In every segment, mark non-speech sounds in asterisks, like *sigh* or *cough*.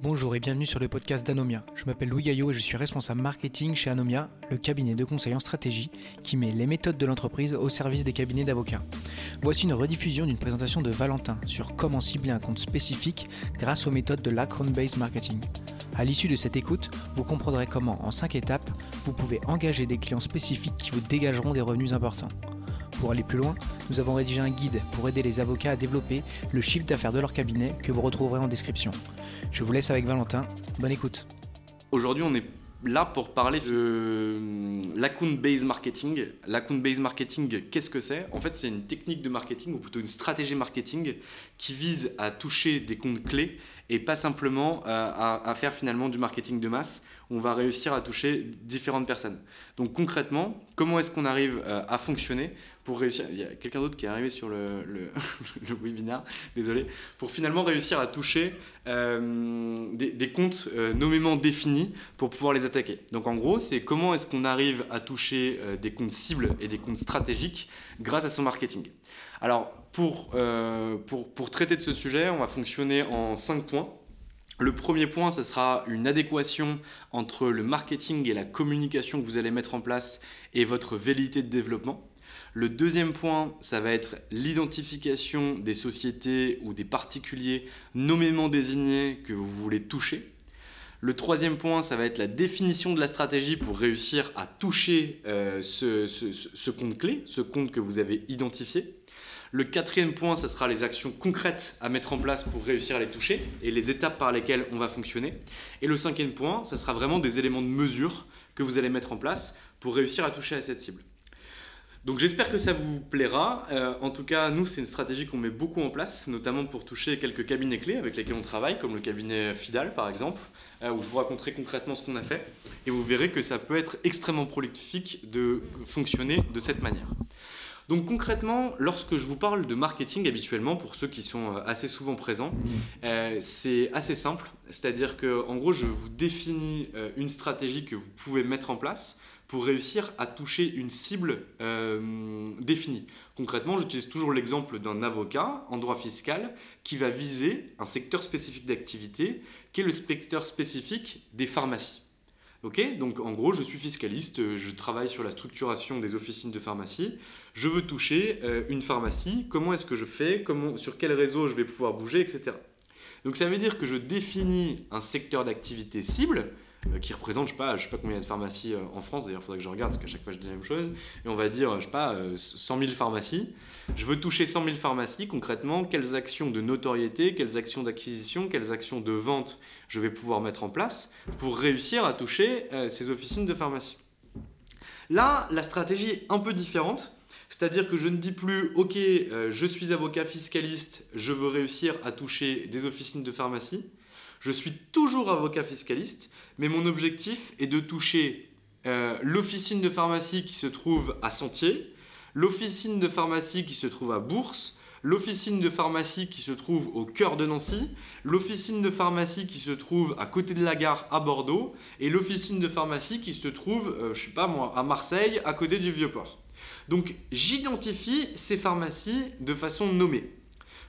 Bonjour et bienvenue sur le podcast d'Anomia. Je m'appelle Louis Gaillot et je suis responsable marketing chez Anomia, le cabinet de conseil en stratégie qui met les méthodes de l'entreprise au service des cabinets d'avocats. Voici une rediffusion d'une présentation de Valentin sur comment cibler un compte spécifique grâce aux méthodes de l'account-based marketing. À l'issue de cette écoute, vous comprendrez comment, en 5 étapes, vous pouvez engager des clients spécifiques qui vous dégageront des revenus importants. Pour aller plus loin, nous avons rédigé un guide pour aider les avocats à développer le chiffre d'affaires de leur cabinet que vous retrouverez en description. Je vous laisse avec Valentin. Bonne écoute. Aujourd'hui, on est là pour parler de l'account-based marketing. L'account-based marketing, qu'est-ce que c'est? En fait, c'est une technique de marketing, ou plutôt une stratégie marketing, qui vise à toucher des comptes clés et pas simplement euh, à, à faire finalement du marketing de masse. On va réussir à toucher différentes personnes. Donc concrètement, comment est-ce qu'on arrive euh, à fonctionner? Pour réussir Il y a quelqu'un d'autre qui est arrivé sur le, le, *laughs* webinaire, désolé, pour finalement réussir à toucher euh, des, des, comptes euh, nommément définis pour pouvoir les attaquer. Donc en gros, c'est comment est-ce qu'on arrive à toucher euh, des comptes cibles et des comptes stratégiques grâce à son marketing. Alors pour, pour, pour traiter de ce sujet, on va fonctionner en cinq points. Le premier point, ce sera une adéquation entre le marketing et la communication que vous allez mettre en place et votre velléité de développement. Le deuxième point, ça va être l'identification des sociétés ou des particuliers nommément désignés que vous voulez toucher. Le troisième point, ça va être la définition de la stratégie pour réussir à toucher euh, ce, compte clé, ce compte que vous avez identifié. Le quatrième point, ce sera les actions concrètes à mettre en place pour réussir à les toucher et les étapes par lesquelles on va fonctionner. Et le cinquième point, ce sera vraiment des éléments de mesure que vous allez mettre en place pour réussir à toucher à cette cible. Donc j'espère que ça vous plaira. Euh, en tout cas, nous, c'est une stratégie qu'on met beaucoup en place, notamment pour toucher quelques cabinets clés avec lesquels on travaille, comme le cabinet Fidal par exemple, euh, où je vous raconterai concrètement ce qu'on a fait. Et vous verrez que ça peut être extrêmement prolifique de fonctionner de cette manière. Donc concrètement, lorsque je vous parle de marketing habituellement, pour ceux qui sont euh, assez souvent présents, euh, c'est assez simple. C'est-à-dire que en gros, je vous définis une stratégie que vous pouvez mettre en place pour réussir à toucher une cible euh, définie. Concrètement, j'utilise toujours l'exemple d'un avocat en droit fiscal qui va viser un secteur spécifique d'activité, qui est le secteur spécifique des pharmacies. Ok, donc en gros, je suis fiscaliste, je travaille sur la structuration des officines de pharmacie. Je veux toucher euh, une pharmacie. Comment est-ce que je fais? Comment, Sur quel réseau je vais pouvoir bouger, etc. Donc ça veut dire que je définis un secteur d'activité cible euh, qui représente, je sais sais pas combien il y a de pharmacies euh, en France. D'ailleurs, il faudrait que je regarde parce qu'à chaque fois je dis la même chose. Et on va dire, je sais pas, euh, 100 000 pharmacies. Je veux toucher 100 000 pharmacies. Concrètement, quelles actions de notoriété, quelles actions d'acquisition, quelles actions de vente je vais pouvoir mettre en place pour réussir à toucher euh, ces officines de pharmacie. Là, la stratégie est un peu différente. C'est-à-dire que je ne dis plus, ok, euh, je suis avocat fiscaliste, je veux réussir à toucher des officines de pharmacie. Je suis toujours avocat fiscaliste, mais mon objectif est de toucher euh, l'officine de pharmacie qui se trouve à Sentier, l'officine de pharmacie qui se trouve à Bourse, l'officine de pharmacie qui se trouve au cœur de Nancy, l'officine de pharmacie qui se trouve à côté de la gare à Bordeaux, et l'officine de pharmacie qui se trouve, euh, je sais pas moi, à Marseille, à côté du Vieux-Port. Donc j'identifie ces pharmacies de façon nommée.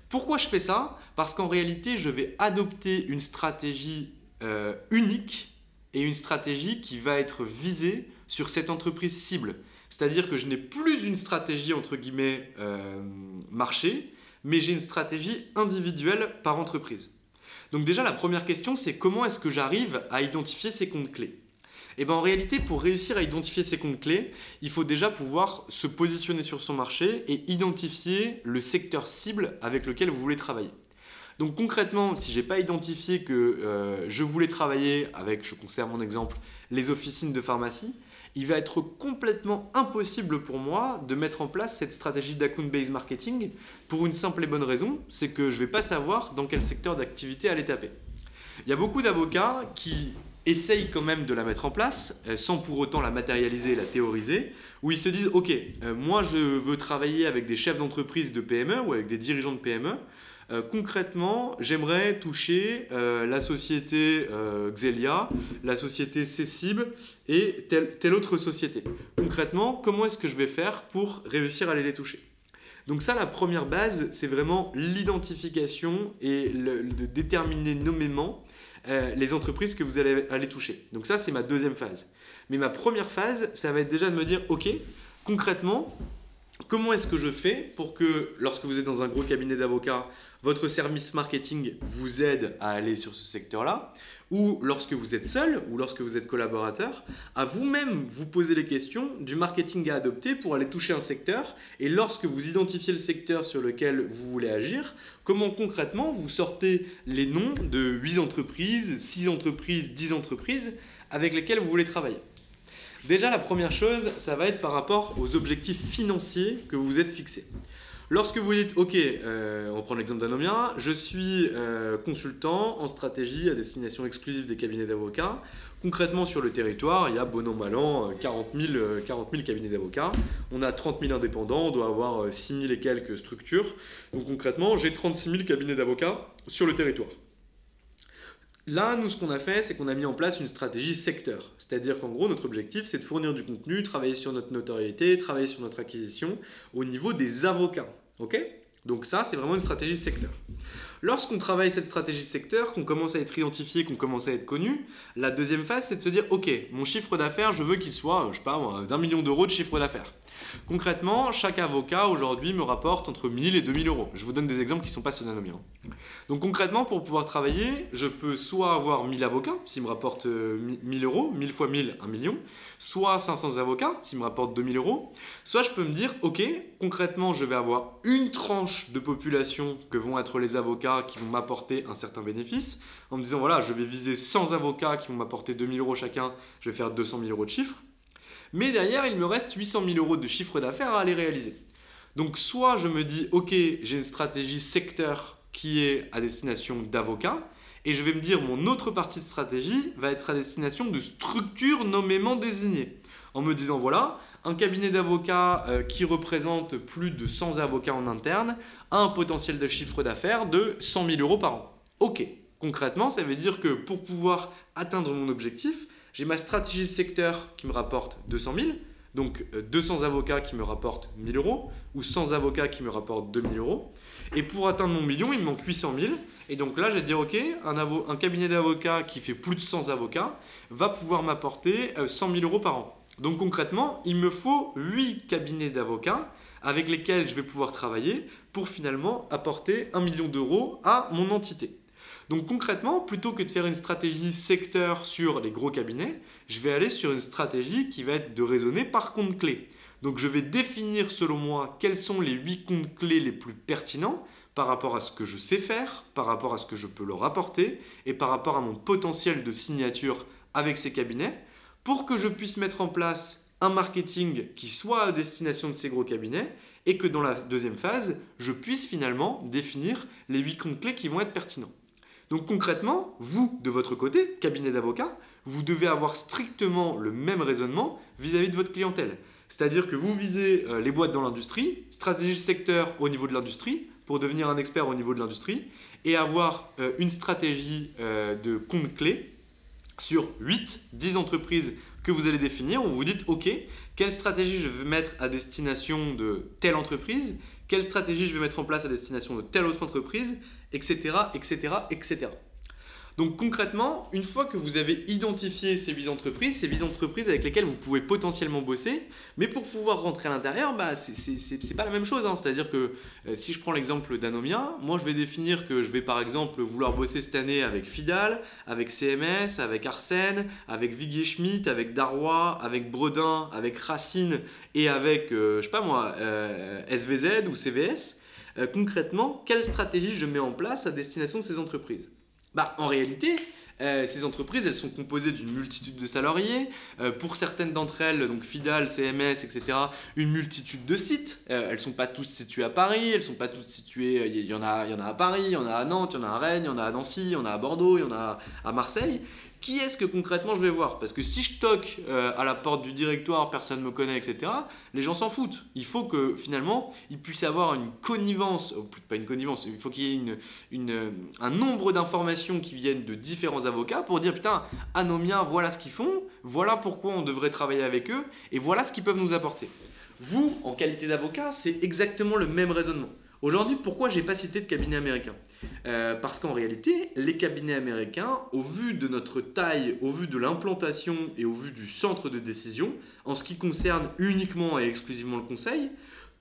Pourquoi je fais ça? Parce qu'en réalité, je vais adopter une stratégie euh, unique et une stratégie qui va être visée sur cette entreprise cible. C'est-à-dire que je n'ai plus une stratégie entre guillemets euh, marché, mais j'ai une stratégie individuelle par entreprise. Donc déjà, la première question, c'est comment est-ce que j'arrive à identifier ces comptes clés et eh bien en réalité, pour réussir à identifier ces comptes clés, il faut déjà pouvoir se positionner sur son marché et identifier le secteur cible avec lequel vous voulez travailler. Donc concrètement, si je n'ai pas identifié que euh, je voulais travailler avec, je conserve mon exemple, les officines de pharmacie, il va être complètement impossible pour moi de mettre en place cette stratégie d'account-based marketing pour une simple et bonne raison, c'est que je ne vais pas savoir dans quel secteur d'activité aller taper. Il y a beaucoup d'avocats qui essayent quand même de la mettre en place euh, sans pour autant la matérialiser et la théoriser, où ils se disent, ok, euh, moi je veux travailler avec des chefs d'entreprise de PME ou avec des dirigeants de PME, euh, concrètement, j'aimerais toucher la société Xelia, la société Cessib et telle, autre société. Concrètement, comment est-ce que je vais faire pour réussir à les toucher? Donc ça, la première base, c'est vraiment l'identification et de déterminer nommément les entreprises que vous allez toucher. Donc ça, c'est ma deuxième phase. Mais ma première phase, ça va être déjà de me dire, OK, concrètement, comment est-ce que je fais pour que lorsque vous êtes dans un gros cabinet d'avocats, votre service marketing vous aide à aller sur ce secteur-là, ou lorsque vous êtes seul, ou lorsque vous êtes collaborateur, à vous-même vous poser les questions du marketing à adopter pour aller toucher un secteur, et lorsque vous identifiez le secteur sur lequel vous voulez agir, comment concrètement vous sortez les noms de 8 entreprises, 6 entreprises, 10 entreprises avec lesquelles vous voulez travailler. Déjà, la première chose, ça va être par rapport aux objectifs financiers que vous vous êtes fixés. Lorsque vous dites, OK, euh, on prend l'exemple d'Anomia, je suis euh, consultant en stratégie à destination exclusive des cabinets d'avocats. Concrètement, sur le territoire, il y a bon an, mal an, 40 000, 40 000 cabinets d'avocats. On a 30 000 indépendants, on doit avoir 6 euh, 000 et quelques structures. Donc concrètement, j'ai 36 000 cabinets d'avocats sur le territoire. Là, nous, ce qu'on a fait, c'est qu'on a mis en place une stratégie secteur. C'est-à-dire qu'en gros, notre objectif, c'est de fournir du contenu, travailler sur notre notoriété, travailler sur notre acquisition au niveau des avocats. OK? Donc ça, c'est vraiment une stratégie secteur. Lorsqu'on travaille cette stratégie secteur, qu'on commence à être identifié, qu'on commence à être connu, la deuxième phase, c'est de se dire, OK, mon chiffre d'affaires, je veux qu'il soit, je sais pas, d'un million d'euros de chiffre d'affaires. Concrètement, chaque avocat aujourd'hui me rapporte entre 1000 et 2000 euros. Je vous donne des exemples qui ne sont pas synonymes. Hein. Donc concrètement, pour pouvoir travailler, je peux soit avoir 1000 avocats, s'ils me rapportent 1000 euh, euros, 1000 fois 1000, 1 million, soit 500 avocats, s'ils me rapportent 2000 euros, soit je peux me dire, ok, concrètement, je vais avoir une tranche de population que vont être les avocats qui vont m'apporter un certain bénéfice, en me disant, voilà, je vais viser 100 avocats qui vont m'apporter 2000 euros chacun, je vais faire 200 000 euros de chiffre. Mais derrière, il me reste 800 000 euros de chiffre d'affaires à aller réaliser. Donc soit je me dis, ok, j'ai une stratégie secteur qui est à destination d'avocats, et je vais me dire, mon autre partie de stratégie va être à destination de structures nommément désignées. En me disant, voilà, un cabinet d'avocats euh, qui représente plus de 100 avocats en interne a un potentiel de chiffre d'affaires de 100 000 euros par an. Ok, concrètement, ça veut dire que pour pouvoir atteindre mon objectif, j'ai ma stratégie secteur qui me rapporte 200 000, donc 200 euh, avocats qui me rapportent 1000 euros, ou 100 avocats qui me rapportent 2000 euros. Et pour atteindre mon million, il me manque 800 000. Et donc là, je vais dire, OK, un, un cabinet d'avocats qui fait plus de 100 avocats va pouvoir m'apporter 100 euh, 000 euros par an. Donc concrètement, il me faut 8 cabinets d'avocats avec lesquels je vais pouvoir travailler pour finalement apporter 1 million d'euros à mon entité. Donc concrètement, plutôt que de faire une stratégie secteur sur les gros cabinets, je vais aller sur une stratégie qui va être de raisonner par compte clé. Donc je vais définir selon moi quels sont les 8 comptes clés les plus pertinents par rapport à ce que je sais faire, par rapport à ce que je peux leur apporter et par rapport à mon potentiel de signature avec ces cabinets pour que je puisse mettre en place un marketing qui soit à destination de ces gros cabinets et que dans la deuxième phase, je puisse finalement définir les 8 comptes clés qui vont être pertinents. Donc concrètement, vous, de votre côté, cabinet d'avocat, vous devez avoir strictement le même raisonnement vis-à-vis de votre clientèle. C'est-à-dire que vous visez euh, les boîtes dans l'industrie, stratégie secteur au niveau de l'industrie, pour devenir un expert au niveau de l'industrie et avoir euh, une stratégie euh, de compte clé sur 8, 10 entreprises que vous allez définir, où vous dites, OK, quelle stratégie je veux mettre à destination de telle entreprise, quelle stratégie je vais mettre en place à destination de telle autre entreprise, etc., etc., etc. Donc concrètement, une fois que vous avez identifié ces 8 entreprises, ces 8 entreprises avec lesquelles vous pouvez potentiellement bosser, mais pour pouvoir rentrer à l'intérieur, bah, c'est pas la même chose. Hein. C'est-à-dire que euh, si je prends l'exemple d'Anomia, moi je vais définir que je vais par exemple vouloir bosser cette année avec Fidal, avec CMS, avec Arsène, avec Viguier Schmidt, avec Darrois, avec Bredin, avec Racine et avec, euh, je sais pas moi, euh, SVZ ou CVS. concrètement, quelle stratégie je mets en place à destination de ces entreprises? Bah, en réalité, euh, ces entreprises, elles sont composées d'une multitude de salariés. Euh, pour certaines d'entre elles, donc Fidal, CMS, etc., une multitude de sites. Euh, elles ne sont pas tous situées à Paris, elles ne sont pas toutes situées. Il y, en a, y en a à Paris, il y en a à Nantes, il y en a à Rennes, il y en a à Nancy, il y en a à Bordeaux, il y en a à Marseille qui est-ce que concrètement je vais voir? Parce que si je toque euh, à la porte du directoire, personne ne me connaît, etc., les gens s'en foutent. Il faut que finalement, il puisse y avoir une connivence, ou pas une connivence, il faut qu'il y ait une, un nombre d'informations qui viennent de différents avocats pour dire putain, Anomia, voilà ce qu'ils font, voilà pourquoi on devrait travailler avec eux, et voilà ce qu'ils peuvent nous apporter. Vous, en qualité d'avocat, c'est exactement le même raisonnement. Aujourd'hui, pourquoi j'ai pas cité de cabinet américain? Euh, Parce qu'en réalité, les cabinets américains, au vu de notre taille, au vu de l'implantation et au vu du centre de décision, en ce qui concerne uniquement et exclusivement le conseil,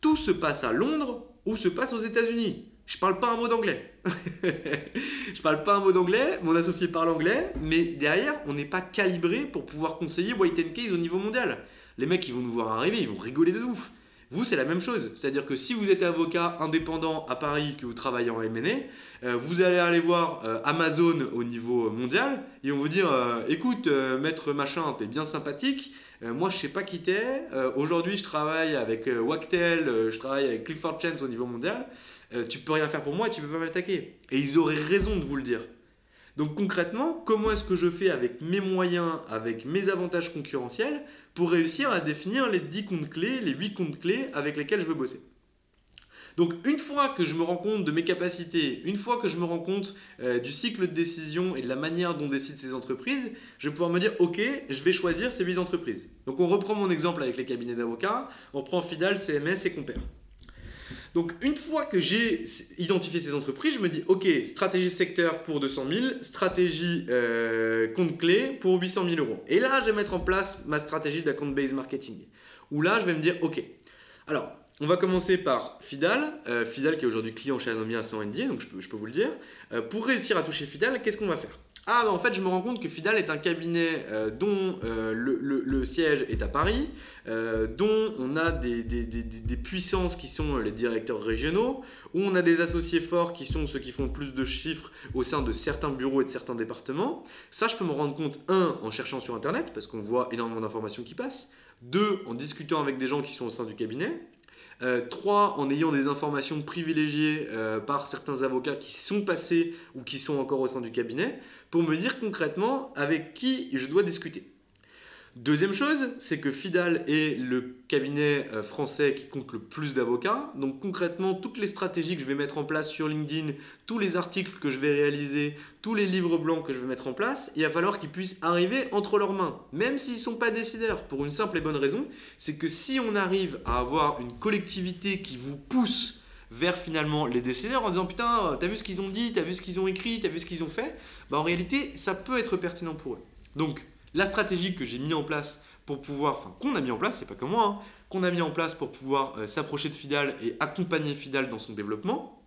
tout se passe à Londres ou se passe aux États-Unis. Je parle pas un mot d'anglais. *laughs* je parle pas un mot d'anglais, mon associé parle anglais, mais derrière, on n'est pas calibré pour pouvoir conseiller White Case au niveau mondial. Les mecs, ils vont nous voir arriver, ils vont rigoler de ouf. Vous, c'est la même chose. C'est-à-dire que si vous êtes avocat indépendant à Paris, que vous travaillez en M&A, euh, vous allez aller voir euh, Amazon au niveau mondial et on vous dire euh, écoute, maître machin, t'es bien sympathique. moi, je sais pas qui t'es. Aujourd'hui, je travaille avec Wactel, je travaille avec Clifford Chance au niveau mondial. tu peux rien faire pour moi et tu peux pas m'attaquer. Et ils auraient raison de vous le dire. Donc concrètement, comment est-ce que je fais avec mes moyens, avec mes avantages concurrentiels pour réussir à définir les 10 comptes clés, les 8 comptes clés avec lesquels je veux bosser donc une fois que je me rends compte de mes capacités, une fois que je me rends compte euh, du cycle de décision et de la manière dont décident ces entreprises, je vais pouvoir me dire ok, je vais choisir ces 8 entreprises. Donc on reprend mon exemple avec les cabinets d'avocats, on prend Fidal, CMS et Compère. Donc une fois que j'ai identifié ces entreprises, je me dis, ok, stratégie secteur pour 200 000, stratégie euh, compte clé pour 800 000 euros. Et là, je vais mettre en place ma stratégie d'account based marketing. Où là, je vais me dire, ok, alors on va commencer par Fidal, euh, Fidal qui est aujourd'hui client chez Anomia sans NDA, donc je peux, je peux vous le dire. Euh, pour réussir à toucher Fidal, qu'est-ce qu'on va faire? Ah, bah en fait, je me rends compte que Fidal est un cabinet euh, dont euh, le, siège est à Paris, euh, dont on a des, des, puissances qui sont les directeurs régionaux, où on a des associés forts qui sont ceux qui font plus de chiffres au sein de certains bureaux et de certains départements. Ça, je peux me rendre compte, un, en cherchant sur Internet, parce qu'on voit énormément d'informations qui passent, deux, en discutant avec des gens qui sont au sein du cabinet, euh, trois, en ayant des informations privilégiées euh, par certains avocats qui sont passés ou qui sont encore au sein du cabinet, pour me dire concrètement avec qui je dois discuter. Deuxième chose, c'est que Fidal est le cabinet euh, français qui compte le plus d'avocats. Donc concrètement, toutes les stratégies que je vais mettre en place sur LinkedIn, tous les articles que je vais réaliser, tous les livres blancs que je vais mettre en place, il va falloir qu'ils puissent arriver entre leurs mains, même s'ils ne sont pas décideurs, pour une simple et bonne raison, c'est que si on arrive à avoir une collectivité qui vous pousse vers finalement les décideurs en disant putain, t'as vu ce qu'ils ont dit, t'as vu ce qu'ils ont écrit, t'as vu ce qu'ils ont fait, bah en réalité, ça peut être pertinent pour eux. Donc, la stratégie que j'ai mis en place pour pouvoir, enfin qu'on a mis en place, c'est pas que moi, hein, qu'on a mis en place pour pouvoir euh, s'approcher de Fidal et accompagner Fidal dans son développement,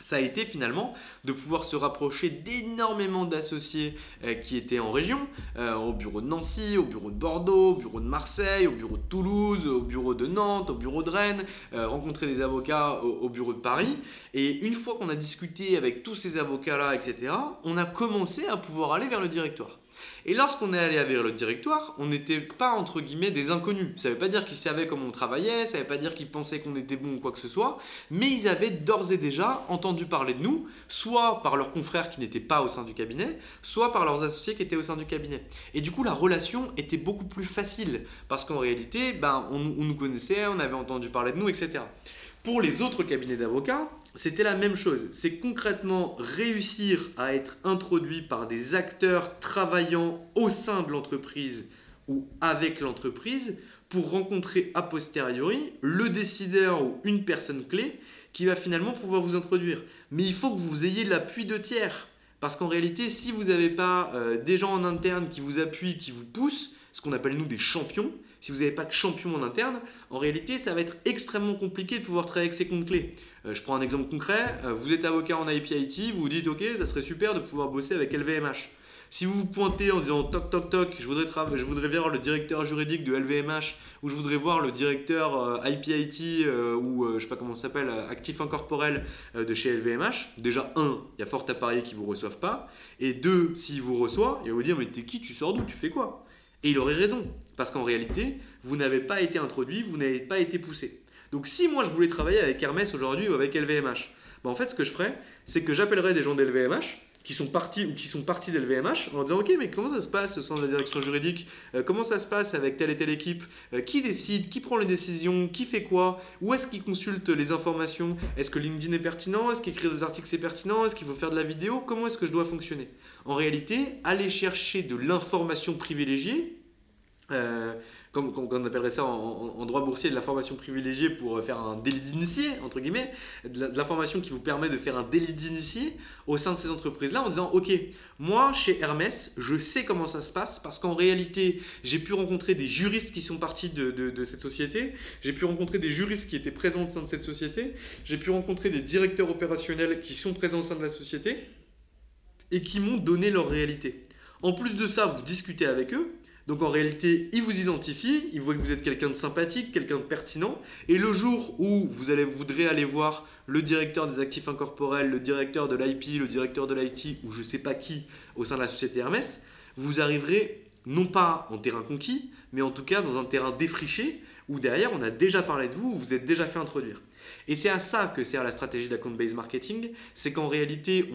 ça a été finalement de pouvoir se rapprocher d'énormément d'associés euh, qui étaient en région, euh, au bureau de Nancy, au bureau de Bordeaux, au bureau de Marseille, au bureau de Toulouse, au bureau de Nantes, au bureau de Rennes, rencontrer des avocats au, bureau de Paris. Et une fois qu'on a discuté avec tous ces avocats-là, etc., on a commencé à pouvoir aller vers le directoire. Et lorsqu'on est allé vers le directoire, on n'était pas entre guillemets des inconnus. Ça ne veut pas dire qu'ils savaient comment on travaillait, ça ne veut pas dire qu'ils pensaient qu'on était bon ou quoi que ce soit, mais ils avaient d'ores et déjà entendu parler de nous, soit par leurs confrères qui n'étaient pas au sein du cabinet, soit par leurs associés qui étaient au sein du cabinet. Et du coup, la relation était beaucoup plus facile, parce qu'en réalité, ben, on, nous connaissait, on avait entendu parler de nous, etc. Pour les autres cabinets d'avocats, c'était la même chose. C'est concrètement réussir à être introduit par des acteurs travaillant au sein de l'entreprise ou avec l'entreprise pour rencontrer a posteriori le décideur ou une personne clé qui va finalement pouvoir vous introduire. Mais il faut que vous ayez l'appui de tiers. Parce qu'en réalité, si vous n'avez pas euh, des gens en interne qui vous appuient, qui vous poussent, ce qu'on appelle nous des champions, si vous n'avez pas de champion en interne, en réalité, ça va être extrêmement compliqué de pouvoir travailler avec ces comptes clés. Euh, je prends un exemple concret. Euh, vous êtes avocat en IPIT, vous vous dites, OK, ça serait super de pouvoir bosser avec LVMH. Si vous vous pointez en disant toc toc toc, je voudrais, je voudrais voir le directeur juridique de LVMH ou je voudrais voir le directeur euh, IPIT ou je sais pas comment ça s'appelle, actif incorporel de chez LVMH, déjà un, il y a fort à parier qu'ils vous reçoivent pas, et deux, s'ils vous reçoivent, il va vous dire mais t'es qui, tu sors d'où, tu fais quoi? Et il aurait raison. Parce qu'en réalité, vous n'avez pas été introduit, vous n'avez pas été poussé. Donc si moi je voulais travailler avec Hermès aujourd'hui ou avec LVMH, ben en fait ce que je ferais, c'est que j'appellerais des gens d'LVMH qui sont partis ou qui sont partis d'LVMH en disant ok mais comment ça se passe de la direction juridique euh, comment ça se passe avec telle et telle équipe euh, qui décide qui prend les décisions qui fait quoi où est-ce qu'ils consulte les informations est-ce que LinkedIn est pertinent est-ce qu'écrire des articles c'est pertinent est-ce qu'il faut faire de la vidéo comment est-ce que je dois fonctionner en réalité aller chercher de l'information privilégiée euh, comme, on appellerait ça en, droit boursier, de la formation privilégiée pour faire un délit d'initié, entre guillemets, de l'information qui vous permet de faire un délit d'initié au sein de ces entreprises-là en disant, OK, moi, chez Hermès, je sais comment ça se passe parce qu'en réalité, j'ai pu rencontrer des juristes qui sont partis de, de cette société, j'ai pu rencontrer des juristes qui étaient présents au sein de cette société, j'ai pu rencontrer des directeurs opérationnels qui sont présents au sein de la société et qui m'ont donné leur réalité. En plus de ça, vous discutez avec eux, donc en réalité, il vous identifie, il voit que vous êtes quelqu'un de sympathique, quelqu'un de pertinent. Et le jour où vous allez, voudrez aller voir le directeur des actifs incorporels, le directeur de l'IP, le directeur de l'IT, ou je ne sais pas qui au sein de la société Hermès, vous arriverez non pas en terrain conquis, mais en tout cas dans un terrain défriché où derrière on a déjà parlé de vous, vous vous êtes déjà fait introduire. Et c'est à ça que sert la stratégie d'account-based marketing, c'est qu'en réalité,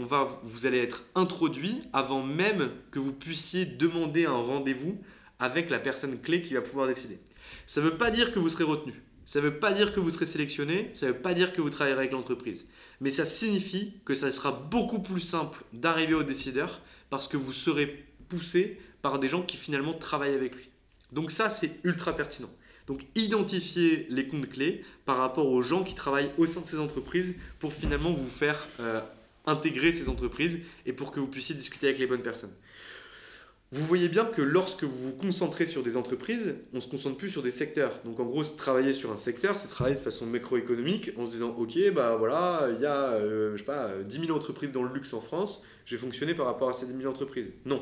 vous allez être introduit avant même que vous puissiez demander un rendez-vous avec la personne clé qui va pouvoir décider. Ça ne veut pas dire que vous serez retenu. Ça ne veut pas dire que vous serez sélectionné. Ça ne veut pas dire que vous travaillerez avec l'entreprise. Mais ça signifie que ça sera beaucoup plus simple d'arriver au décideur parce que vous serez poussé par des gens qui finalement travaillent avec lui. Donc ça, c'est ultra pertinent. Donc identifier les comptes clés par rapport aux gens qui travaillent au sein de ces entreprises pour finalement vous faire euh, intégrer ces entreprises et pour que vous puissiez discuter avec les bonnes personnes. Vous voyez bien que lorsque vous vous concentrez sur des entreprises, on ne se concentre plus sur des secteurs. Donc en gros, travailler sur un secteur, c'est travailler de façon macroéconomique en se disant, ok, bah voilà, il y a, euh, pas, 10 000 entreprises dans le luxe en France, j'ai fonctionné par rapport à ces 10 000 entreprises. Non,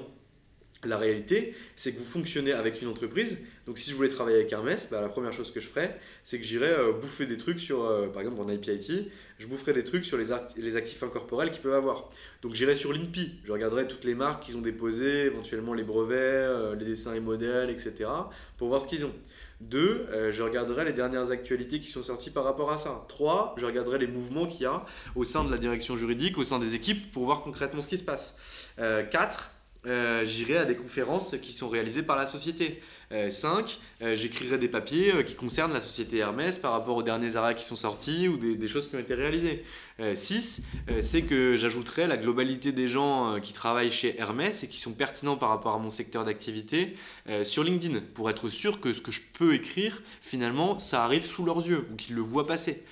la réalité, c'est que vous fonctionnez avec une entreprise. Donc, si je voulais travailler avec Hermès, bah, la première chose que je ferais, c'est que j'irais euh, bouffer des trucs sur, euh, par exemple, en IPIT, je boufferais des trucs sur les, actifs incorporels qu'ils peuvent avoir. Donc, j'irais sur l'INPI, je regarderais toutes les marques qu'ils ont déposées, éventuellement les brevets, euh, les dessins et modèles, etc., pour voir ce qu'ils ont. Deux, je regarderai les dernières actualités qui sont sorties par rapport à ça. Trois, je regarderai les mouvements qu'il y a au sein de la direction juridique, au sein des équipes, pour voir concrètement ce qui se passe. quatre, euh, j'irai à des conférences qui sont réalisées par la société. 5. Euh, euh, j'écrirai des papiers qui concernent la société Hermès par rapport aux derniers arrêts qui sont sortis ou des, choses qui ont été réalisées. 6. c'est que j'ajouterai la globalité des gens qui travaillent chez Hermès et qui sont pertinents par rapport à mon secteur d'activité sur LinkedIn pour être sûr que ce que je peux écrire, finalement, ça arrive sous leurs yeux ou qu'ils le voient passer.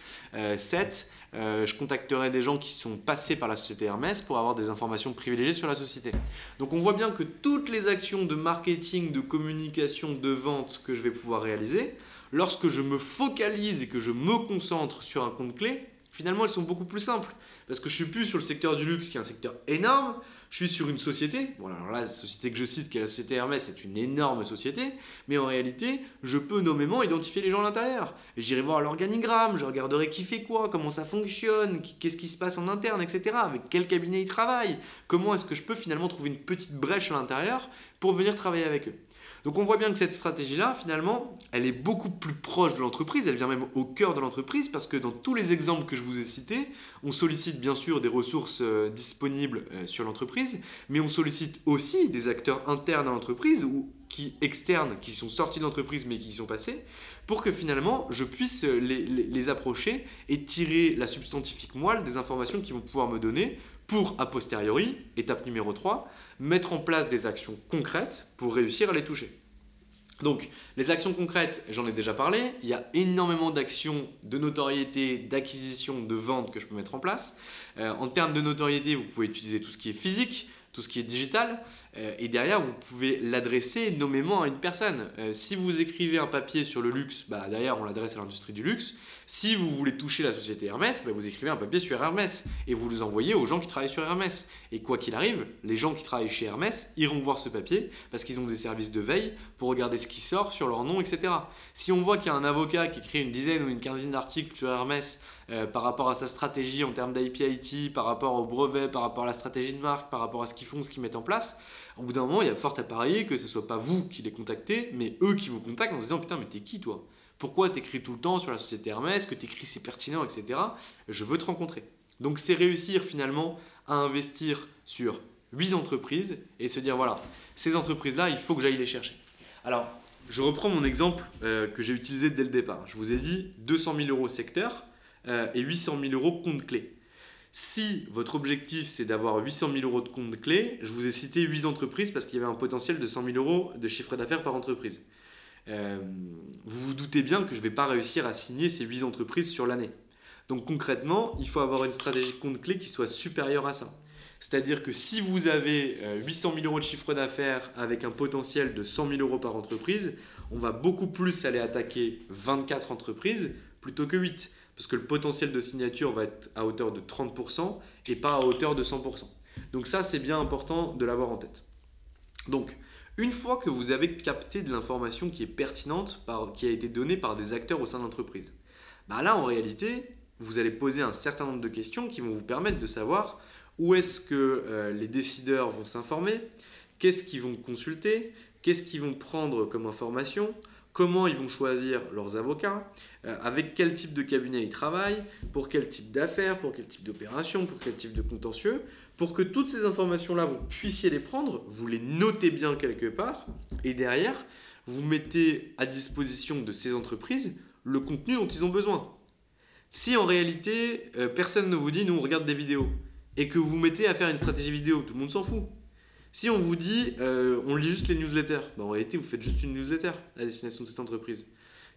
7 euh, je contacterai des gens qui sont passés par la société Hermès pour avoir des informations privilégiées sur la société. Donc on voit bien que toutes les actions de marketing, de communication, de vente que je vais pouvoir réaliser, lorsque je me focalise et que je me concentre sur un compte clé, finalement elles sont beaucoup plus simples. Parce que je suis plus sur le secteur du luxe qui est un secteur énorme, je suis sur une société, bon alors là, la société que je cite, qui est la société Hermès, c'est une énorme société, mais en réalité, je peux nommément identifier les gens à l'intérieur. J'irai voir l'organigramme, je regarderai qui fait quoi, comment ça fonctionne, qu'est-ce qui se passe en interne, etc. Avec quel cabinet ils travaillent, comment est-ce que je peux finalement trouver une petite brèche à l'intérieur pour venir travailler avec eux. Donc on voit bien que cette stratégie-là, finalement, elle est beaucoup plus proche de l'entreprise, elle vient même au cœur de l'entreprise, parce que dans tous les exemples que je vous ai cités, on sollicite bien sûr des ressources euh, disponibles euh, sur l'entreprise, mais on sollicite aussi des acteurs internes à l'entreprise ou qui, externes qui sont sortis de l'entreprise mais qui y sont passés, pour que finalement je puisse les, les, approcher et tirer la substantifique moelle des informations qu'ils vont pouvoir me donner pour, a posteriori, étape numéro 3, mettre en place des actions concrètes pour réussir à les toucher. Donc, les actions concrètes, j'en ai déjà parlé. Il y a énormément d'actions de notoriété, d'acquisition, de vente que je peux mettre en place. Euh, en termes de notoriété, vous pouvez utiliser tout ce qui est physique, tout ce qui est digital. Euh, et derrière, vous pouvez l'adresser nommément à une personne. Euh, si vous écrivez un papier sur le luxe, bah, derrière, on l'adresse à l'industrie du luxe. Si vous voulez toucher la société Hermès, bah, vous écrivez un papier sur Hermès et vous le envoyez aux gens qui travaillent sur Hermès. Et quoi qu'il arrive, les gens qui travaillent chez Hermès iront voir ce papier parce qu'ils ont des services de veille pour regarder ce qui sort sur leur nom, etc. Si on voit qu'il y a un avocat qui écrit une dizaine ou une quinzaine d'articles sur Hermès euh, par rapport à sa stratégie en termes d'IP-IT, par rapport au brevet, par rapport à la stratégie de marque, par rapport à ce qu'ils font, ce qu'ils mettent en place, au bout d'un moment, il y a fort à parier que ce soit pas vous qui les contactez, mais eux qui vous contactent en se disant Putain, mais t'es qui toi? Pourquoi t'écris tout le temps sur la société Hermès? Que t'écris c'est pertinent, etc. Je veux te rencontrer. Donc, c'est réussir finalement à investir sur 8 entreprises et se dire Voilà, ces entreprises-là, il faut que j'aille les chercher. Alors, je reprends mon exemple euh, que j'ai utilisé dès le départ. Je vous ai dit 200 000 euros secteur euh, et 800 000 euros compte clé. Si votre objectif c'est d'avoir 800 000 euros de compte clé, je vous ai cité 8 entreprises parce qu'il y avait un potentiel de 100 000 euros de chiffre d'affaires par entreprise. Euh, vous vous doutez bien que je ne vais pas réussir à signer ces 8 entreprises sur l'année. Donc concrètement, il faut avoir une stratégie compte clé qui soit supérieure à ça. C'est-à-dire que si vous avez 800 euh, 000 euros de chiffre d'affaires avec un potentiel de 100 000 euros par entreprise, on va beaucoup plus aller attaquer 24 entreprises plutôt que 8 parce que le potentiel de signature va être à hauteur de 30% et pas à hauteur de 100%. Donc ça, c'est bien important de l'avoir en tête. Donc, une fois que vous avez capté de l'information qui est pertinente, qui a été donnée par des acteurs au sein de l'entreprise, bah là, en réalité, vous allez poser un certain nombre de questions qui vont vous permettre de savoir où est-ce que euh, les décideurs vont s'informer, qu'est-ce qu'ils vont consulter, qu'est-ce qu'ils vont prendre comme information, comment ils vont choisir leurs avocats, euh, avec quel type de cabinet ils travaillent, pour quel type d'affaires, pour quel type d'opération, pour quel type de contentieux, pour que toutes ces informations-là, vous puissiez les prendre, vous les notez bien quelque part, et derrière, vous mettez à disposition de ces entreprises le contenu dont ils ont besoin. Si en réalité, euh, personne ne vous dit, nous on regarde des vidéos, et que vous vous mettez à faire une stratégie vidéo, tout le monde s'en fout. Si on vous dit, euh, on lit juste les newsletters, bah, en réalité, vous faites juste une newsletter à destination de cette entreprise.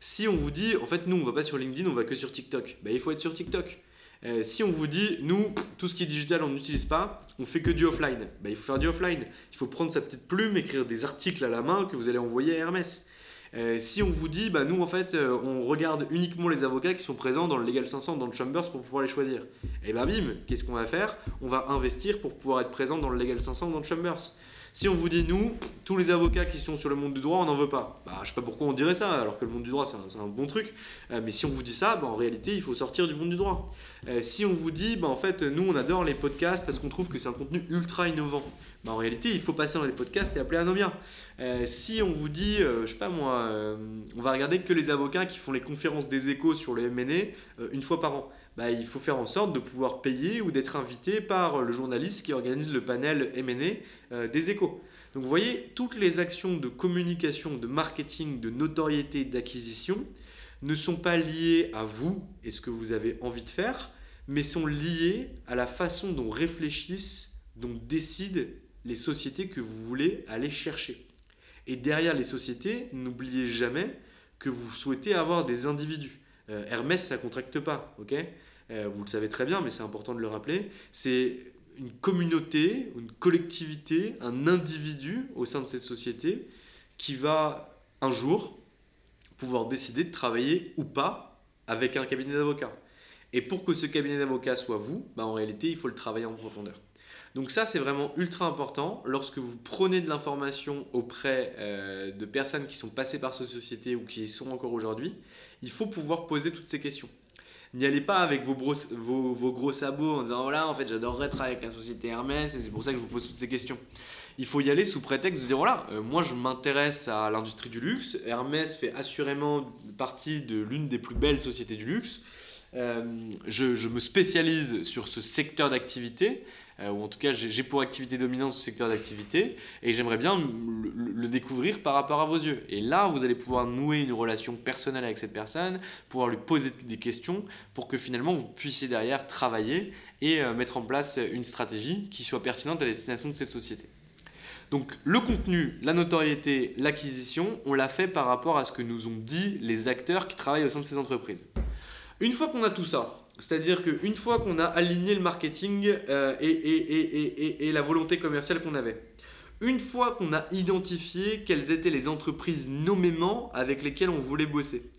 Si on vous dit, en fait, nous, on va pas sur LinkedIn, on va que sur TikTok, bah, il faut être sur TikTok. Euh, si on vous dit, nous, tout ce qui est digital, on n'utilise pas, on fait que du offline, bah, il faut faire du offline. Il faut prendre sa petite plume, écrire des articles à la main que vous allez envoyer à Hermès. Euh, si on vous dit, bah, nous en fait, euh, on regarde uniquement les avocats qui sont présents dans le Legal 500, dans le Chambers pour pouvoir les choisir. Et eh bah bim, qu'est-ce qu'on va faire? On va investir pour pouvoir être présent dans le Legal 500, dans le Chambers. Si on vous dit, nous, tous les avocats qui sont sur le monde du droit, on n'en veut pas. Bah, je sais pas pourquoi on dirait ça, alors que le monde du droit, c'est un, bon truc. Euh, mais si on vous dit ça, bah, en réalité, il faut sortir du monde du droit. si on vous dit, bah, en fait, nous, on adore les podcasts parce qu'on trouve que c'est un contenu ultra innovant. Bah, en réalité, il faut passer dans les podcasts et appeler Anomia. Euh, si on vous dit, euh, je sais pas moi, euh, on va regarder que les avocats qui font les conférences des échos sur le MNE une fois par an, bah, il faut faire en sorte de pouvoir payer ou d'être invité par le journaliste qui organise le panel MNE des échos. Donc vous voyez, toutes les actions de communication, de marketing, de notoriété, d'acquisition ne sont pas liées à vous et ce que vous avez envie de faire, mais sont liées à la façon dont réfléchissent, dont décident les sociétés que vous voulez aller chercher. Et derrière les sociétés, n'oubliez jamais que vous souhaitez avoir des individus. Euh, Hermès, ça ne contracte pas, ok? Euh, Vous le savez très bien, mais c'est important de le rappeler. C'est une communauté, une collectivité, un individu au sein de cette société qui va un jour pouvoir décider de travailler ou pas avec un cabinet d'avocats. Et pour que ce cabinet d'avocats soit vous, bah en réalité, il faut le travailler en profondeur. Donc ça, c'est vraiment ultra important. Lorsque vous prenez de l'information auprès euh, de personnes qui sont passées par cette société ou qui y sont encore aujourd'hui, il faut pouvoir poser toutes ces questions. N'y allez pas avec vos, vos, gros sabots en disant voilà, en fait, j'adorerais travailler avec la société Hermès et c'est pour ça que je vous pose toutes ces questions. Il faut y aller sous prétexte de dire voilà, euh, moi je m'intéresse à l'industrie du luxe. Hermès fait assurément partie de l'une des plus belles sociétés du luxe. je, me spécialise sur ce secteur d'activité euh, ou en tout cas j'ai pour activité dominante ce secteur d'activité, et j'aimerais bien le, découvrir par rapport à vos yeux. Et là, vous allez pouvoir nouer une relation personnelle avec cette personne, pouvoir lui poser des questions pour que finalement vous puissiez derrière travailler et euh, mettre en place une stratégie qui soit pertinente à la destination de cette société. Donc le contenu, la notoriété, l'acquisition, on l'a fait par rapport à ce que nous ont dit les acteurs qui travaillent au sein de ces entreprises. Une fois qu'on a tout ça, c'est-à-dire qu'une fois qu'on a aligné le marketing euh, et, la volonté commerciale qu'on avait, une fois qu'on a identifié quelles étaient les entreprises nommément avec lesquelles on voulait bosser,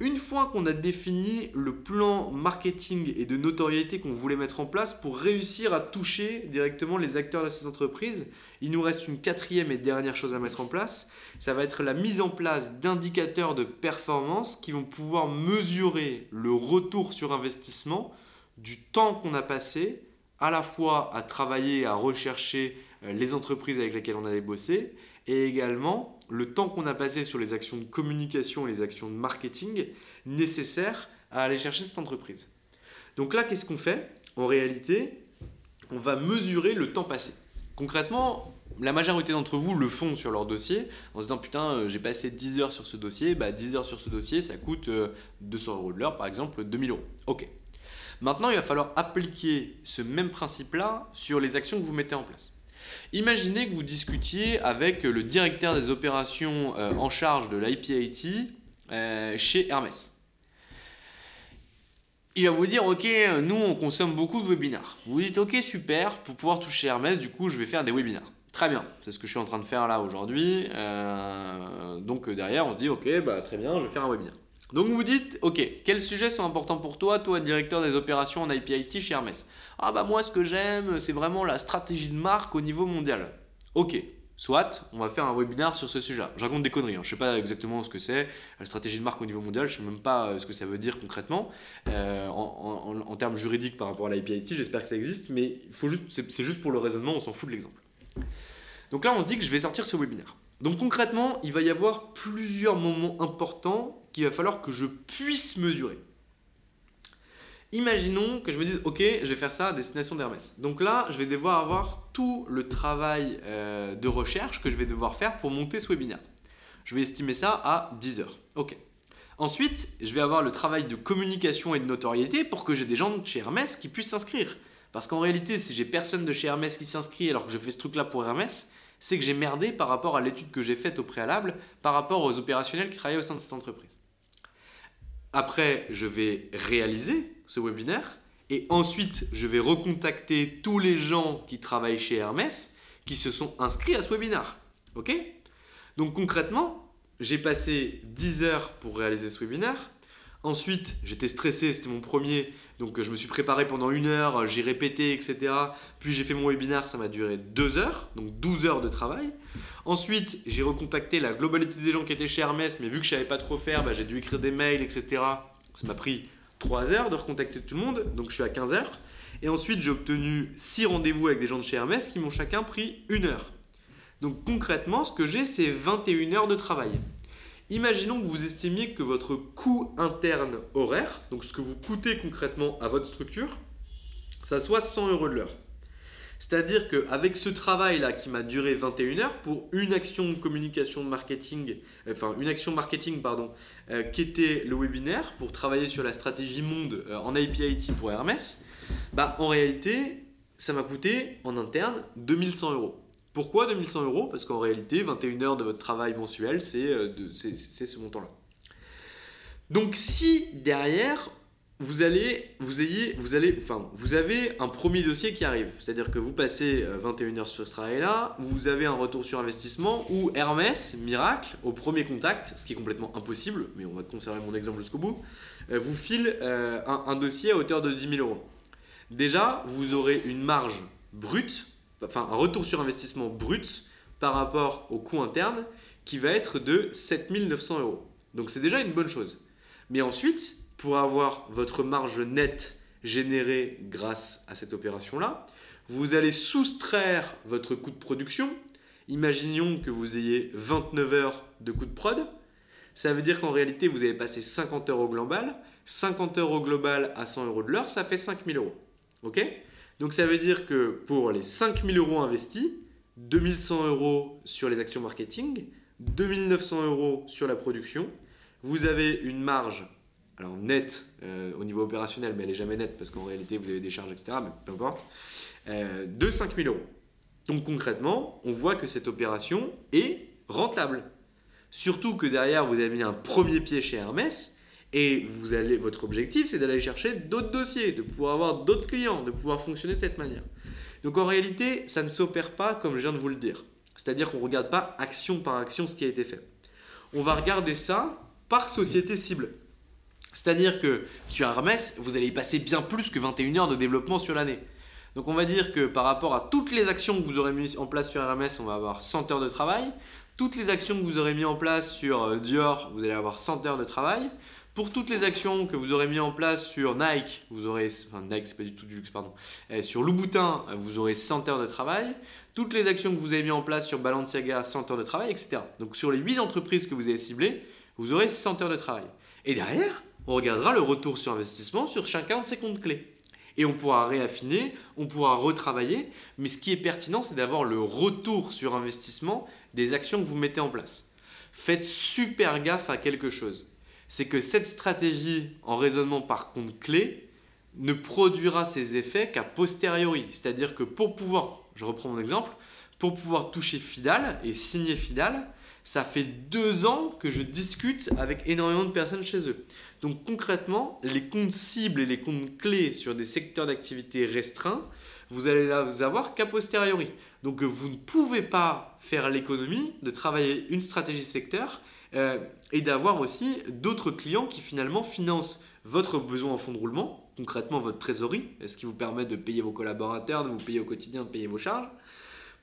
une fois qu'on a défini le plan marketing et de notoriété qu'on voulait mettre en place pour réussir à toucher directement les acteurs de ces entreprises, il nous reste une quatrième et dernière chose à mettre en place. Ça va être la mise en place d'indicateurs de performance qui vont pouvoir mesurer le retour sur investissement du temps qu'on a passé à la fois à travailler, à rechercher euh, les entreprises avec lesquelles on allait bosser et également le temps qu'on a passé sur les actions de communication et les actions de marketing nécessaires à aller chercher cette entreprise. Donc là, qu'est-ce qu'on fait? En réalité, on va mesurer le temps passé. Concrètement, la majorité d'entre vous le font sur leur dossier en se disant putain euh, j'ai passé 10 heures sur ce dossier, bah 10 heures sur ce dossier ça coûte 200 euh, euros de l'heure par exemple 2000 euros. Ok. Maintenant il va falloir appliquer ce même principe là sur les actions que vous mettez en place. Imaginez que vous discutiez avec le directeur des opérations euh, en charge de l'IPIT chez Hermès. Il va vous dire, ok, nous on consomme beaucoup de webinars. Vous dites, ok, super, pour pouvoir toucher Hermès, du coup je vais faire des webinars. Très bien, c'est ce que je suis en train de faire là aujourd'hui. Euh, donc derrière, on se dit, ok, bah, très bien, je vais faire un webinar. Donc vous vous dites, ok, quels sujets sont importants pour toi, toi, directeur des opérations en IPIT chez Hermès? Ah bah moi, ce que j'aime, c'est vraiment la stratégie de marque au niveau mondial. Ok, soit on va faire un webinaire sur ce sujet-là. Je raconte des conneries, hein. je ne sais pas exactement ce que c'est, la stratégie de marque au niveau mondial, je ne sais même pas euh, ce que ça veut dire concrètement euh, en, termes juridiques par rapport à l'IPIT, j'espère que ça existe, mais c'est juste pour le raisonnement, on s'en fout de l'exemple. Donc là, on se dit que je vais sortir ce webinaire. Donc concrètement, il va y avoir plusieurs moments importants qu'il va falloir que je puisse mesurer. Imaginons que je me dise, ok, je vais faire ça à destination d'Hermès. Donc là, je vais devoir avoir tout le travail euh, de recherche que je vais devoir faire pour monter ce webinaire. Je vais estimer ça à 10 heures. Ok. Ensuite, je vais avoir le travail de communication et de notoriété pour que j'ai des gens de chez Hermès qui puissent s'inscrire. Parce qu'en réalité, si j'ai personne de chez Hermès qui s'inscrit alors que je fais ce truc-là pour Hermès, c'est que j'ai merdé par rapport à l'étude que j'ai faite au préalable, par rapport aux opérationnels qui travaillaient au sein de cette entreprise. Après, je vais réaliser ce webinaire et ensuite, je vais recontacter tous les gens qui travaillent chez Hermès qui se sont inscrits à ce webinaire. OK? Donc concrètement, j'ai passé 10 heures pour réaliser ce webinaire. Ensuite, j'étais stressé, c'était mon premier, donc je me suis préparé pendant une heure, j'ai répété, etc. Puis j'ai fait mon webinaire, ça m'a duré deux heures, donc 12 heures de travail. Ensuite, j'ai recontacté la globalité des gens qui étaient chez Hermès, mais vu que je savais pas trop faire, bah, j'ai dû écrire des mails, etc. Ça m'a pris 3 heures de recontacter tout le monde, donc je suis à 15 heures. Et ensuite, j'ai obtenu 6 rendez-vous avec des gens de chez Hermès qui m'ont chacun pris une heure. Donc concrètement, ce que j'ai, c'est 21 heures de travail. Imaginons que vous estimiez que votre coût interne horaire, donc ce que vous coûtez concrètement à votre structure, ça soit 100 euros de l'heure. C'est-à-dire qu'avec ce travail-là qui m'a duré 21 heures pour une action communication marketing, enfin une action marketing pardon, euh, qui était le webinaire pour travailler sur la stratégie monde euh, en IPIT pour Hermès, bah, en réalité, ça m'a coûté en interne 2100 euros. Pourquoi 2100 euros? Parce qu'en réalité, 21 heures de votre travail mensuel, euh, c'est ce montant-là. Donc si derrière, vous allez, vous ayez, vous allez, enfin, vous avez un premier dossier qui arrive, c'est-à-dire que vous passez 21 euh, heures sur ce travail-là, vous avez un retour sur investissement ou Hermès, miracle, au premier contact, ce qui est complètement impossible, mais on va conserver mon exemple jusqu'au bout, euh, vous file un, un, dossier à hauteur de 10 000 euros. Déjà, vous aurez une marge brute enfin un retour sur investissement brut par rapport au coût interne qui va être de 7900 euros. Donc c'est déjà une bonne chose. Mais ensuite, pour avoir votre marge nette générée grâce à cette opération-là, vous allez soustraire votre coût de production. Imaginons que vous ayez 29 heures de coût de prod. Ça veut dire qu'en réalité, vous avez passé 50 heures au global. 50 euros global à 100 euros de l'heure, ça fait 5000 euros. Ok? Donc ça veut dire que pour les 5000 euros investis, 2100 euros sur les actions marketing, 2900 euros sur la production, vous avez une marge alors nette euh, au niveau opérationnel, mais elle n'est jamais nette parce qu'en réalité vous avez des charges, etc. Mais peu importe, euh, de 5000 euros. Donc concrètement, on voit que cette opération est rentable. Surtout que derrière, vous avez mis un premier pied chez Hermès et vous allez, votre objectif, c'est d'aller chercher d'autres dossiers, de pouvoir avoir d'autres clients, de pouvoir fonctionner de cette manière. Donc en réalité, ça ne s'opère pas comme je viens de vous le dire. C'est-à-dire qu'on ne regarde pas action par action ce qui a été fait. On va regarder ça par société cible. C'est-à-dire que sur Hermès, vous allez y passer bien plus que 21 heures de développement sur l'année. Donc on va dire que par rapport à toutes les actions que vous aurez mis en place sur Hermès, on va avoir 100 heures de travail. Toutes les actions que vous aurez mis en place sur euh, Dior, vous allez avoir 100 heures de travail. Pour toutes les actions que vous aurez mis en place sur Nike, vous aurez, enfin Nike c'est pas du tout du luxe, pardon, Et sur Louboutin, vous aurez 100 heures de travail. Toutes les actions que vous avez mis en place sur Balenciaga, 100 heures de travail, etc. Donc sur les 8 entreprises que vous avez ciblées, vous aurez 100 heures de travail. Et derrière, on regardera le retour sur investissement sur chacun de ces comptes clés. Et on pourra réaffiner, on pourra retravailler, mais ce qui est pertinent, c'est d'avoir le retour sur investissement des actions que vous mettez en place. Faites super gaffe à quelque chose. C'est que cette stratégie en raisonnement par compte clé ne produira ses effets qu'à posteriori. C'est-à-dire que pour pouvoir, je reprends mon exemple, pour pouvoir toucher Fidal et signer Fidal, ça fait deux ans que je discute avec énormément de personnes chez eux. Donc concrètement, les comptes cibles et les comptes clés sur des secteurs d'activité restreints, vous allez les avoir qu'à posteriori. Donc vous ne pouvez pas faire l'économie de travailler une stratégie secteur euh, et d'avoir aussi d'autres clients qui finalement financent votre besoin en fonds de roulement, concrètement votre trésorerie, ce qui vous permet de payer vos collaborateurs, de vous payer au quotidien, de payer vos charges,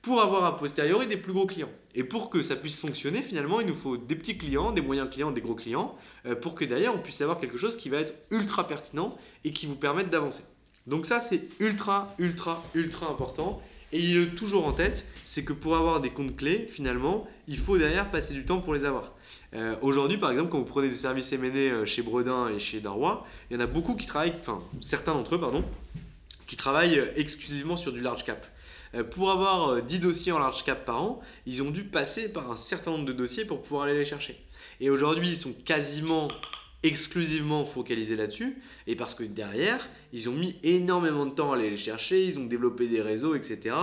pour avoir a posteriori des plus gros clients. Et pour que ça puisse fonctionner, finalement, il nous faut des petits clients, des moyens clients, des gros clients, euh, pour que d'ailleurs on puisse avoir quelque chose qui va être ultra pertinent et qui vous permette d'avancer. Donc ça, c'est ultra, ultra, ultra important. Et il est toujours en tête, c'est que pour avoir des comptes clés, finalement, il faut derrière passer du temps pour les avoir. Euh, aujourd'hui, par exemple, quand vous prenez des services M&A euh, chez Bredin et chez Darrois, il y en a beaucoup qui travaillent, enfin certains d'entre eux, pardon, qui travaillent exclusivement sur du large cap. Euh, pour avoir 10 euh, dossiers en large cap par an, ils ont dû passer par un certain nombre de dossiers pour pouvoir aller les chercher. Et aujourd'hui, ils sont quasiment exclusivement focalisés là-dessus, et parce que derrière, ils ont mis énormément de temps à aller les chercher, ils ont développé des réseaux, etc.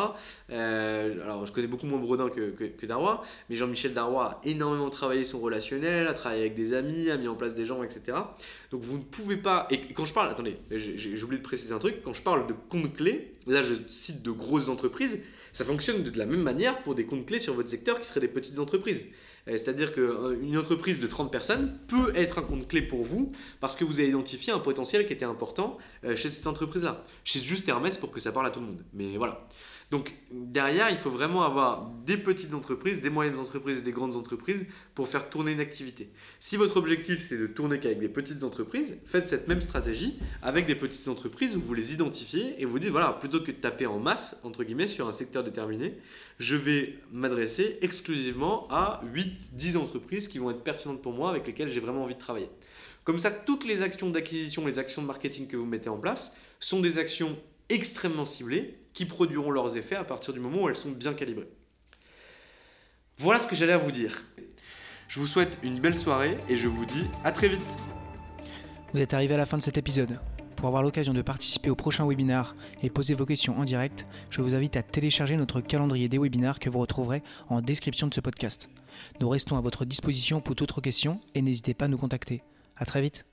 Euh, alors, je connais beaucoup moins Brodin que, que, Darrois, mais Jean-Michel Darrois a énormément travaillé son relationnel, a travaillé avec des amis, a mis en place des gens, etc. Donc, vous ne pouvez pas. Et quand je parle, attendez, j'ai oublié de préciser un truc, quand je parle de comptes clés, là, je cite de grosses entreprises, ça fonctionne de la même manière pour des comptes clés sur votre secteur qui seraient des petites entreprises. Euh, c'est-à-dire qu'une entreprise de 30 personnes peut être un compte clé pour vous parce que vous avez identifié un potentiel qui était important euh, chez cette entreprise-là. Chez juste Hermès pour que ça parle à tout le monde. Mais voilà. Donc derrière, il faut vraiment avoir des petites entreprises, des moyennes entreprises et des grandes entreprises pour faire tourner une activité. Si votre objectif c'est de tourner qu'avec des petites entreprises, faites cette même stratégie avec des petites entreprises où vous les identifiez et vous dites voilà, plutôt que de taper en masse, entre guillemets, sur un secteur déterminé, je vais m'adresser exclusivement à 8-10 entreprises qui vont être pertinentes pour moi, avec lesquelles j'ai vraiment envie de travailler. Comme ça, toutes les actions d'acquisition, les actions de marketing que vous mettez en place sont des actions extrêmement ciblées qui produiront leurs effets à partir du moment où elles sont bien calibrées. Voilà ce que j'allais à vous dire. Je vous souhaite une belle soirée et je vous dis à très vite. Vous êtes arrivé à la fin de cet épisode. Pour avoir l'occasion de participer au prochain webinar et poser vos questions en direct, je vous invite à télécharger notre calendrier des webinars que vous retrouverez en description de ce podcast. Nous restons à votre disposition pour toutes questions et n'hésitez pas à nous contacter. À très vite.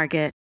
Market.